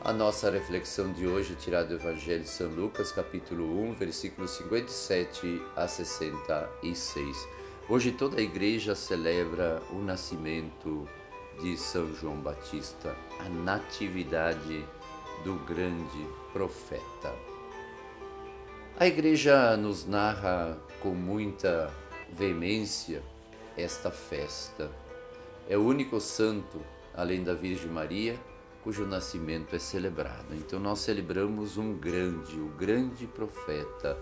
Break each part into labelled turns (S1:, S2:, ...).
S1: A nossa reflexão de hoje é tirada do Evangelho de São Lucas, capítulo 1, versículos 57 a 66. Hoje toda a igreja celebra o nascimento de São João Batista, a natividade do grande profeta. A igreja nos narra com muita veemência esta festa. É o único santo, além da Virgem Maria, cujo nascimento é celebrado. Então nós celebramos um grande, o grande profeta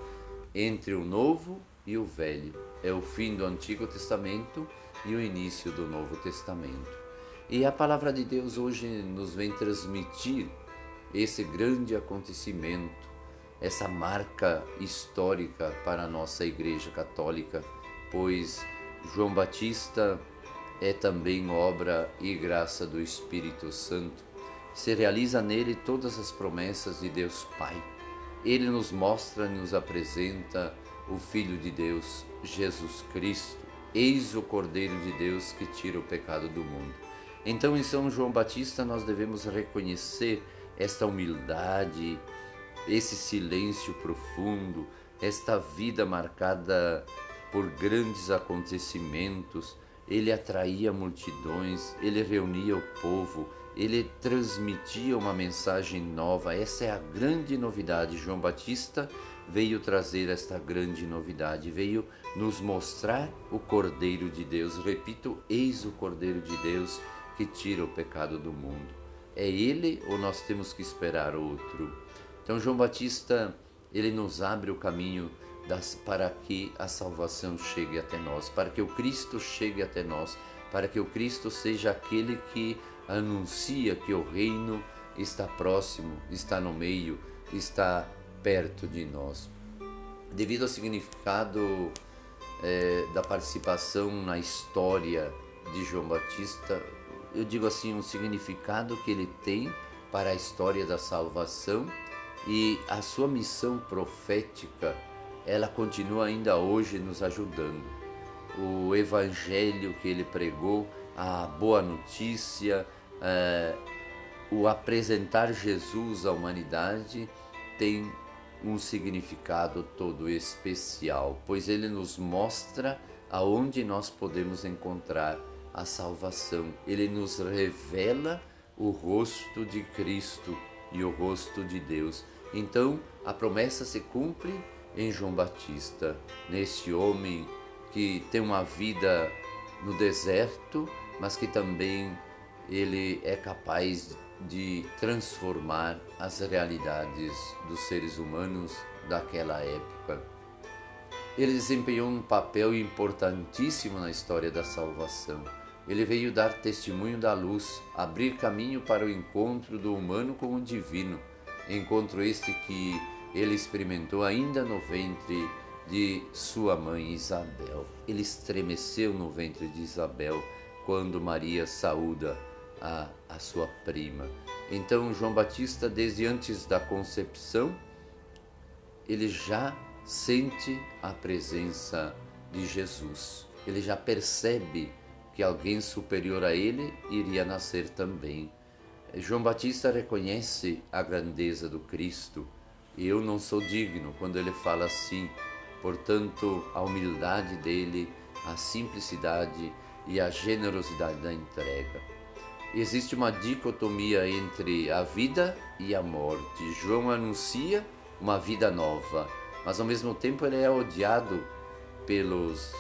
S1: entre o Novo e o Velho. É o fim do Antigo Testamento e o início do Novo Testamento. E a palavra de Deus hoje nos vem transmitir esse grande acontecimento, essa marca histórica para a nossa Igreja Católica, pois João Batista é também obra e graça do Espírito Santo se realiza nele todas as promessas de Deus Pai. Ele nos mostra e nos apresenta o Filho de Deus, Jesus Cristo. Eis o Cordeiro de Deus que tira o pecado do mundo. Então, em São João Batista, nós devemos reconhecer esta humildade, esse silêncio profundo, esta vida marcada por grandes acontecimentos. Ele atraía multidões, ele reunia o povo, ele transmitia uma mensagem nova. Essa é a grande novidade. João Batista veio trazer esta grande novidade, veio nos mostrar o Cordeiro de Deus. Repito, eis o Cordeiro de Deus que tira o pecado do mundo. É ele ou nós temos que esperar outro? Então João Batista, ele nos abre o caminho das, para que a salvação chegue até nós, para que o Cristo chegue até nós, para que o Cristo seja aquele que anuncia que o reino está próximo, está no meio, está perto de nós. Devido ao significado é, da participação na história de João Batista, eu digo assim, o significado que ele tem para a história da salvação e a sua missão profética, ela continua ainda hoje nos ajudando. O evangelho que ele pregou, a boa notícia, é, o apresentar Jesus à humanidade tem um significado todo especial, pois ele nos mostra aonde nós podemos encontrar a salvação. Ele nos revela o rosto de Cristo e o rosto de Deus. Então, a promessa se cumpre em João Batista, nesse homem que tem uma vida no deserto, mas que também ele é capaz de transformar as realidades dos seres humanos daquela época. Ele desempenhou um papel importantíssimo na história da salvação. Ele veio dar testemunho da luz, abrir caminho para o encontro do humano com o divino, encontro este que ele experimentou ainda no ventre de sua mãe Isabel. Ele estremeceu no ventre de Isabel quando Maria saúda a, a sua prima. Então, João Batista, desde antes da concepção, ele já sente a presença de Jesus. Ele já percebe que alguém superior a ele iria nascer também. João Batista reconhece a grandeza do Cristo e eu não sou digno quando ele fala assim. Portanto, a humildade dele, a simplicidade e a generosidade da entrega existe uma dicotomia entre a vida e a morte. João anuncia uma vida nova, mas ao mesmo tempo ele é odiado pelos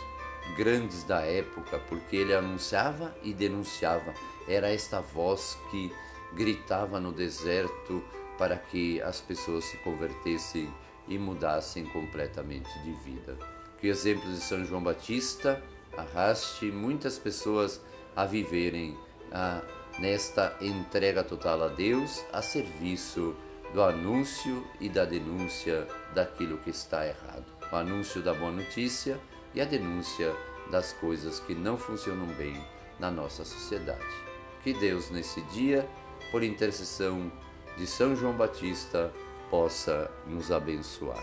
S1: grandes da época, porque ele anunciava e denunciava. Era esta voz que gritava no deserto para que as pessoas se convertessem e mudassem completamente de vida. Que o exemplo de São João Batista arraste muitas pessoas a viverem a nesta entrega total a Deus a serviço do anúncio e da denúncia daquilo que está errado. O anúncio da boa notícia e a denúncia das coisas que não funcionam bem na nossa sociedade. Que Deus, nesse dia, por intercessão de São João Batista, possa nos abençoar.